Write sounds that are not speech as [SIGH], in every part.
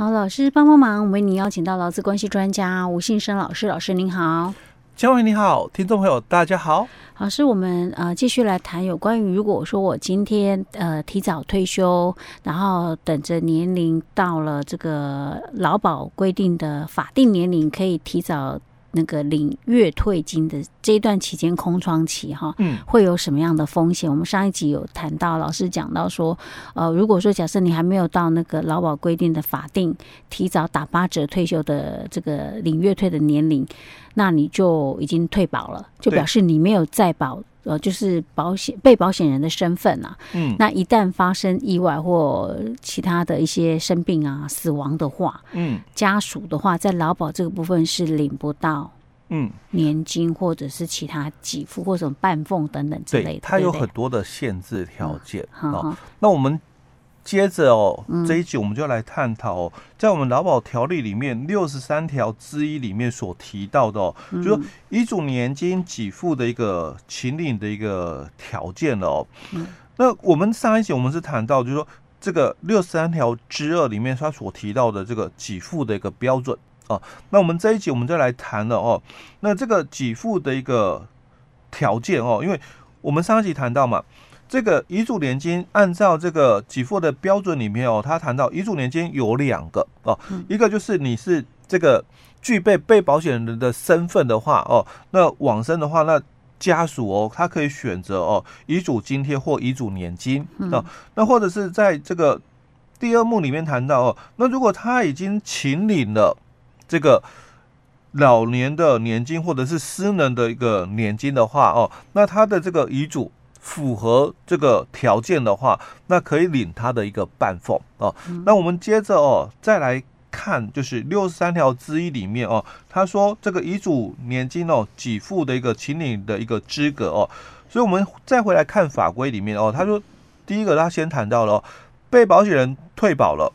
好，老师帮帮忙，我们为您邀请到劳资关系专家吴信生老师，老师您好。嘉惠你好，听众朋友大家好。老师，我们呃继续来谈有关于，如果说我今天呃提早退休，然后等着年龄到了这个劳保规定的法定年龄，可以提早。那个领月退金的这一段期间空窗期哈，嗯，会有什么样的风险？我们上一集有谈到，老师讲到说，呃，如果说假设你还没有到那个劳保规定的法定提早打八折退休的这个领月退的年龄，那你就已经退保了，就表示你没有再保。呃，就是保险被保险人的身份啊，嗯，那一旦发生意外或其他的一些生病啊、死亡的话，嗯，家属的话在劳保这个部分是领不到，嗯，年金或者是其他给付或者什么半俸等等之类的，对，它有很多的限制条件啊。那我们。接着哦，这一集我们就来探讨哦，在我们劳保条例里面六十三条之一里面所提到的哦，就是说遗嘱年金给付的一个请领的一个条件哦。那我们上一集我们是谈到，就是说这个六十三条之二里面他所提到的这个给付的一个标准啊。那我们这一集我们就来谈了哦，那这个给付的一个条件哦，因为我们上一集谈到嘛。这个遗嘱年金按照这个给付的标准里面哦，他谈到遗嘱年金有两个哦，一个就是你是这个具备被保险人的身份的话哦，那往生的话，那家属哦，他可以选择哦遗嘱津贴或遗嘱年金哦，那或者是在这个第二幕里面谈到哦，那如果他已经请领了这个老年的年金或者是失能的一个年金的话哦，那他的这个遗嘱。符合这个条件的话，那可以领他的一个半俸哦。那我们接着哦，再来看，就是六十三条之一里面哦，他说这个遗嘱年金哦，给付的一个请领的一个资格哦。所以我们再回来看法规里面哦，他说第一个他先谈到了被保险人退保了，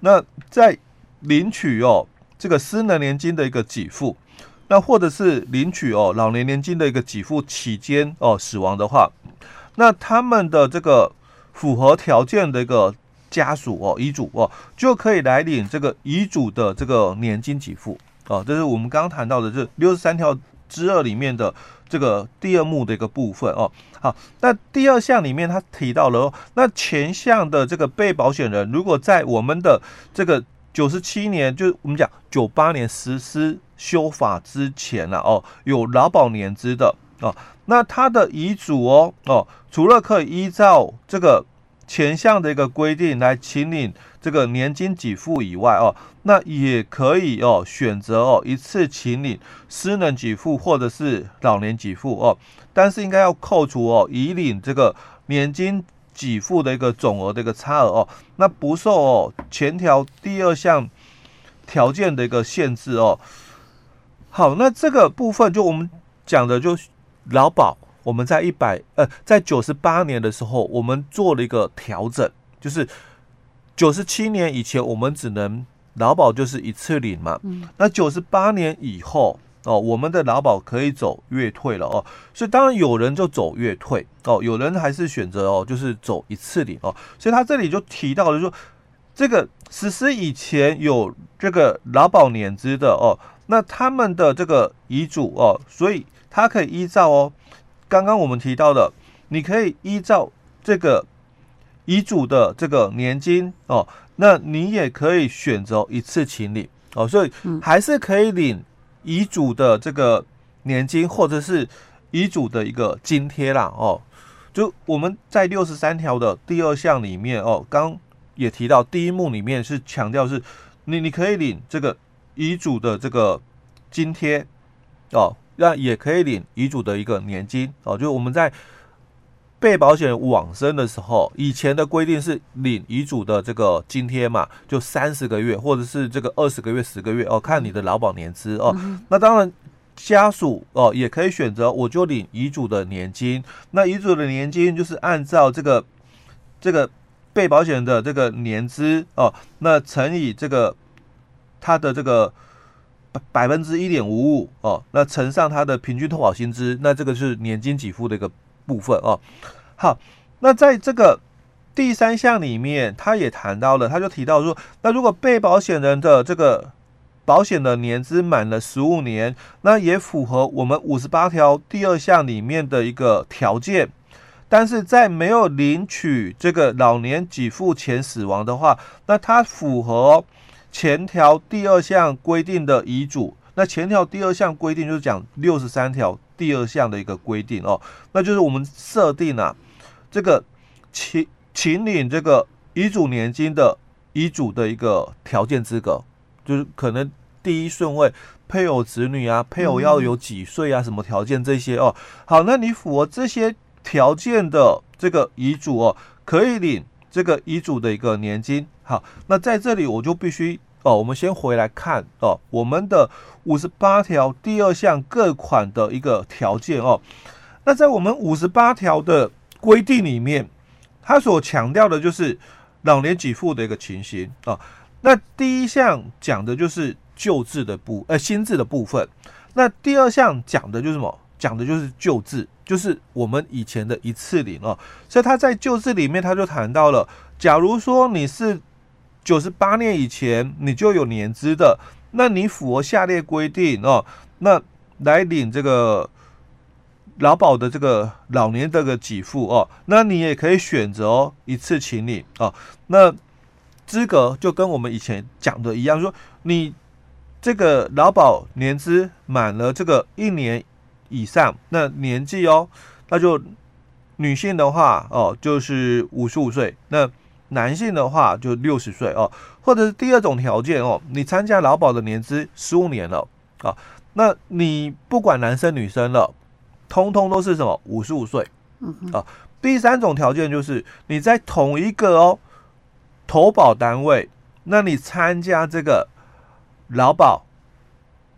那在领取哦这个失能年金的一个给付，那或者是领取哦老年年金的一个给付期间哦死亡的话。那他们的这个符合条件的一个家属哦，遗嘱哦，就可以来领这个遗嘱的这个年金给付哦，这是我们刚刚谈到的这六十三条之二里面的这个第二目的一个部分哦。好，那第二项里面他提到了，那前项的这个被保险人，如果在我们的这个九十七年，就我们讲九八年实施修法之前了哦，有劳保年资的哦。那他的遗嘱哦哦，除了可以依照这个前项的一个规定来请领这个年金给付以外哦，那也可以哦选择哦一次请领失能给付或者是老年给付哦，但是应该要扣除哦已领这个年金给付的一个总额的一个差额哦，那不受哦前条第二项条件的一个限制哦。好，那这个部分就我们讲的就。劳保，我们在一百呃，在九十八年的时候，我们做了一个调整，就是九十七年以前，我们只能劳保就是一次领嘛。嗯。那九十八年以后哦，我们的劳保可以走月退了哦。所以当然有人就走月退哦，有人还是选择哦，就是走一次领哦。所以他这里就提到了说，这个实施以前有这个劳保年资的哦，那他们的这个遗嘱哦，所以。他可以依照哦，刚刚我们提到的，你可以依照这个遗嘱的这个年金哦，那你也可以选择一次请领哦，所以还是可以领遗嘱的这个年金或者是遗嘱的一个津贴啦哦。就我们在六十三条的第二项里面哦，刚也提到第一目里面是强调是你你可以领这个遗嘱的这个津贴哦。那也可以领遗嘱的一个年金哦，就我们在被保险人往生的时候，以前的规定是领遗嘱的这个津贴嘛，就三十个月或者是这个二十个月、十个月哦，看你的劳保年资哦。那当然家属哦也可以选择，我就领遗嘱的年金。那遗嘱的年金就是按照这个这个被保险人的这个年资哦，那乘以这个他的这个。百分之一点五五哦，那乘上他的平均投保薪资，那这个是年金给付的一个部分哦。好，那在这个第三项里面，他也谈到了，他就提到说，那如果被保险人的这个保险的年资满了十五年，那也符合我们五十八条第二项里面的一个条件，但是在没有领取这个老年给付前死亡的话，那他符合前条第二项规定的遗嘱。那前条第二项规定就是讲六十三条第二项的一个规定哦，那就是我们设定啊，这个请请领这个遗嘱年金的遗嘱的一个条件资格，就是可能第一顺位配偶子女啊，配偶要有几岁啊，什么条件这些哦。好，那你符合这些条件的这个遗嘱哦，可以领这个遗嘱的一个年金。好，那在这里我就必须。哦，我们先回来看哦，我们的五十八条第二项各款的一个条件哦。那在我们五十八条的规定里面，它所强调的就是老年给付的一个情形啊、哦。那第一项讲的就是旧制的部呃新制的部分，那第二项讲的就是什么？讲的就是旧制，就是我们以前的一次领哦。所以他在旧制里面，他就谈到了，假如说你是。九十八年以前你就有年资的，那你符合下列规定哦，那来领这个劳保的这个老年这个给付哦，那你也可以选择哦一次请领哦。那资格就跟我们以前讲的一样，说你这个劳保年资满了这个一年以上，那年纪哦，那就女性的话哦，就是五十五岁。那。男性的话就六十岁哦，或者是第二种条件哦，你参加劳保的年资十五年了啊，那你不管男生女生了，通通都是什么？五十五岁。啊。第三种条件就是你在同一个哦投保单位，那你参加这个劳保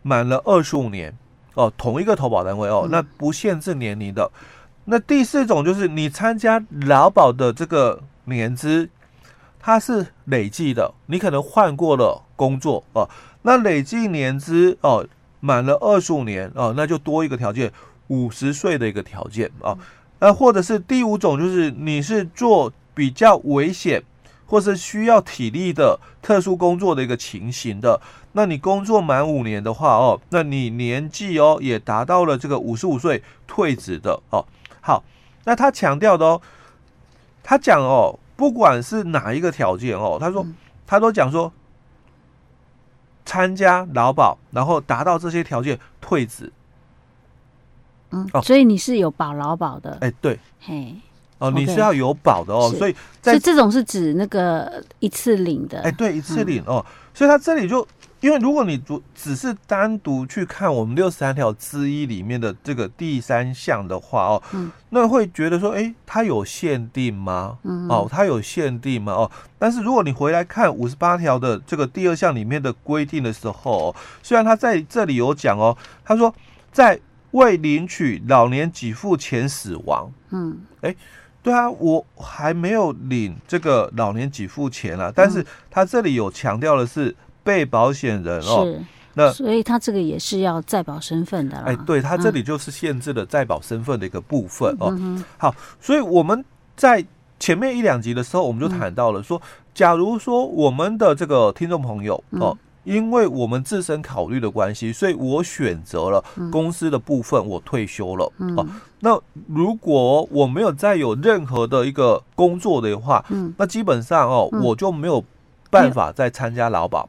满了二十五年哦，同一个投保单位哦，那不限制年龄的。那第四种就是你参加劳保的这个年资。它是累计的，你可能换过了工作哦，那累计年资哦满了二十五年哦，那就多一个条件，五十岁的一个条件啊，那或者是第五种就是你是做比较危险或是需要体力的特殊工作的一个情形的，那你工作满五年的话哦，那你年纪哦也达到了这个五十五岁退职的哦。好，那他强调的哦，他讲哦。不管是哪一个条件哦，他说，他都讲说，参加劳保，然后达到这些条件退职。嗯，哦所以你是有保劳保的。哎，对，嘿，哦，你是要有保的哦，所以，所以这种是指那个一次领的。哎，对，一次领哦，所以他这里就。因为如果你只只是单独去看我们六十三条之一里面的这个第三项的话哦，嗯，那会觉得说，哎，它有限定吗？嗯，哦，它有限定吗？哦，但是如果你回来看五十八条的这个第二项里面的规定的时候，虽然他在这里有讲哦，他说在未领取老年给付前死亡，嗯，哎，对啊，我还没有领这个老年给付钱啊，但是他这里有强调的是。被保险人哦，是那所以他这个也是要在保身份的啦。哎，对他这里就是限制了在保身份的一个部分哦。嗯、好，所以我们在前面一两集的时候，我们就谈到了说，嗯、假如说我们的这个听众朋友哦，嗯、因为我们自身考虑的关系，所以我选择了公司的部分，我退休了、嗯、哦。那如果我没有再有任何的一个工作的话，嗯，那基本上哦，嗯、我就没有办法再参加劳保。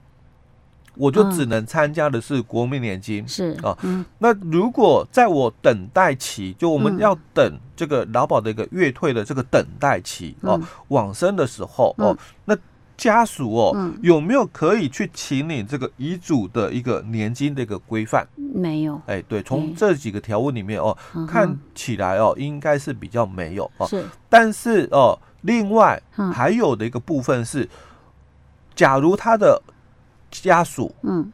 我就只能参加的是国民年金，是。啊，那如果在我等待期，就我们要等这个劳保的一个月退的这个等待期哦，往生的时候哦，那家属哦有没有可以去请你这个遗嘱的一个年金的一个规范？没有，哎，对，从这几个条文里面哦，看起来哦应该是比较没有哦，是，但是哦，另外还有的一个部分是，假如他的。家属嗯。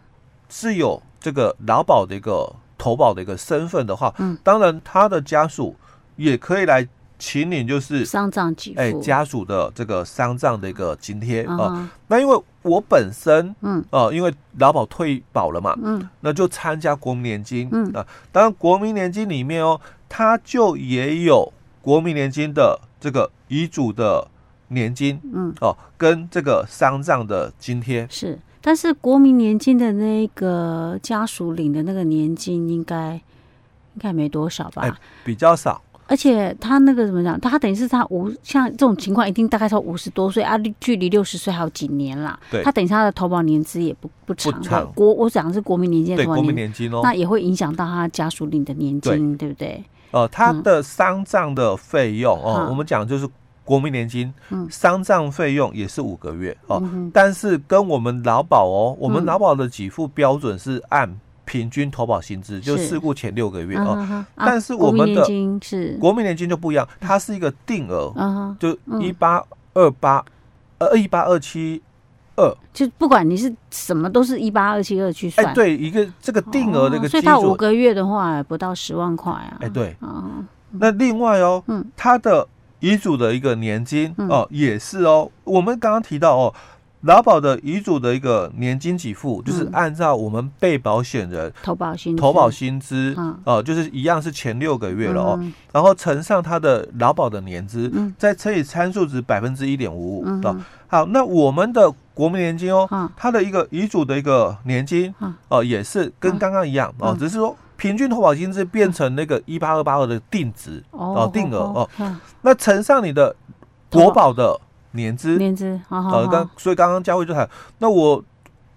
是有这个劳保的一个投保的一个身份的话，嗯，当然他的家属也可以来请领，就是丧葬给付，哎，家属的这个丧葬的一个津贴啊。那因为我本身嗯哦，因为劳保退保了嘛，嗯，那就参加国民年金嗯啊。当然国民年金里面哦，它就也有国民年金的这个遗嘱的年金，嗯哦，跟这个丧葬的津贴是，但是国民年金的那个家属领的那个年金应该应该没多少吧？哎，比较少。而且他那个怎么讲？他等于是他五像这种情况，一定大概是五十多岁啊，距离六十岁还有几年啦。对，他等于他的投保年资也不不长。不长。国我讲的是国民年金对国民年金哦，那也会影响到他家属领的年金，对，对不对？呃，他的丧葬的费用哦、我们讲就是国民年金，丧葬费用也是五个月哦、呃，但是跟我们劳保哦，我们劳保的给付标准是按。平均投保薪资就事故前六个月哦，啊、但是我们的国民年金就不一样，它是一个定额，啊、就一八二八呃一八二七二，就不管你是什么都是一八二七二去算，哎，对，一个这个定额的一个以它五个月的话不到十万块啊，哎，对，那另外哦，嗯，它的遗嘱的一个年金哦也是哦，我们刚刚提到哦。劳保的遗嘱的一个年金给付，就是按照我们被保险人投保薪投保薪资，哦，就是一样是前六个月了哦，然后乘上他的劳保的年资，再乘以参数值百分之一点五五哦。好，那我们的国民年金哦，它的一个遗嘱的一个年金哦，也是跟刚刚一样哦，只是说平均投保薪资变成那个一八二八二的定值哦，定额哦，那乘上你的国保的。年资，年资，呃，刚所以刚刚佳慧就谈，那我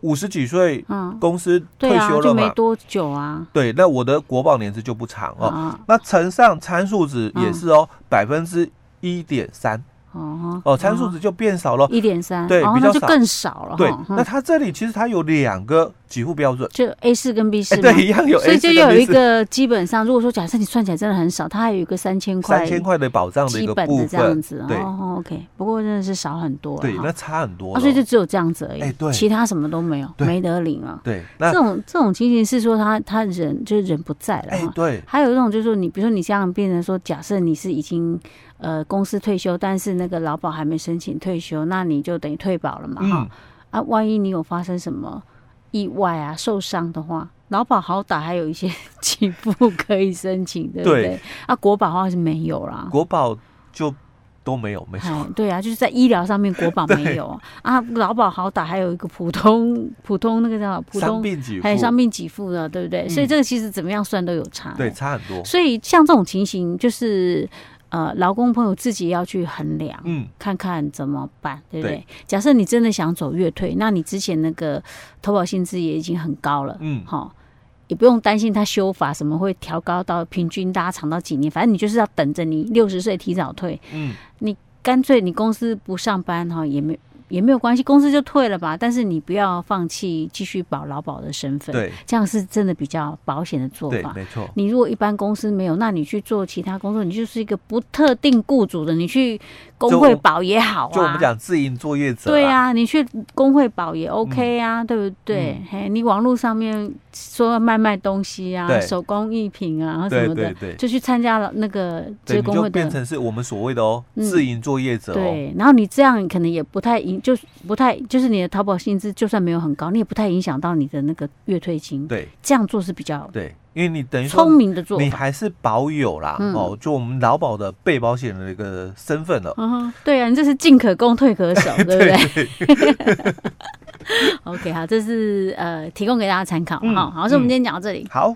五十几岁，嗯，公司退休了嘛，多久啊，对，那我的国保年资就不长哦，那乘上参数值也是哦，百分之一点三。哦哦，参数值就变少了，一点三，对，比较少，就更少了。对，那它这里其实它有两个给付标准，就 A 四跟 B 四，对，一样有，所以就有一个基本上，如果说假设你算起来真的很少，它还有一个三千块，三千块的保障的一个部分，这样子。对，OK，不过真的是少很多，对，那差很多，所以就只有这样子而已，对，其他什么都没有，没得领了。对，那这种这种情形是说他他人就是人不在了，哎，对，还有一种就是说你比如说你这样变成说，假设你是已经。呃，公司退休，但是那个劳保还没申请退休，那你就等于退保了嘛，哈、嗯。啊，万一你有发生什么意外啊、受伤的话，劳保好歹还有一些 [LAUGHS] 给付可以申请，对不对？对啊，国保的话是没有啦，国保就。都没有，没错。对啊，就是在医疗上面，国保没有啊。劳保好歹还有一个普通普通那个叫普通还有伤病给付的，对不对？所以这个其实怎么样算都有差，对，差很多。所以像这种情形，就是呃，劳工朋友自己要去衡量，嗯，看看怎么办，对不对？假设你真的想走月退，那你之前那个投保薪资也已经很高了，嗯，好。也不用担心他修法什么会调高到平均拉长到几年，反正你就是要等着你六十岁提早退。嗯，你干脆你公司不上班哈也没。也没有关系，公司就退了吧。但是你不要放弃继续保劳保的身份，对，这样是真的比较保险的做法。没错。你如果一般公司没有，那你去做其他工作，你就是一个不特定雇主的，你去工会保也好啊。就我们讲自营作业者，对啊，你去工会保也 OK 啊，嗯、对不对？嗯、嘿，你网络上面说卖卖东西啊，手工艺品啊什么的，对对对，就去参加了那个这个工会的，变成是我们所谓的哦自营作业者。对，然后你这样可能也不太影。就不太，就是你的淘宝薪资就算没有很高，你也不太影响到你的那个月退金。对，这样做是比较对，因为你等于说聪明的做，你还是保有啦、嗯、哦，就我们劳保的被保险的一个身份了。嗯，对啊，你这是进可攻退可守，[LAUGHS] 对不对？[LAUGHS] OK，好，这是呃提供给大家参考哈。好，所以我们今天讲到这里。好。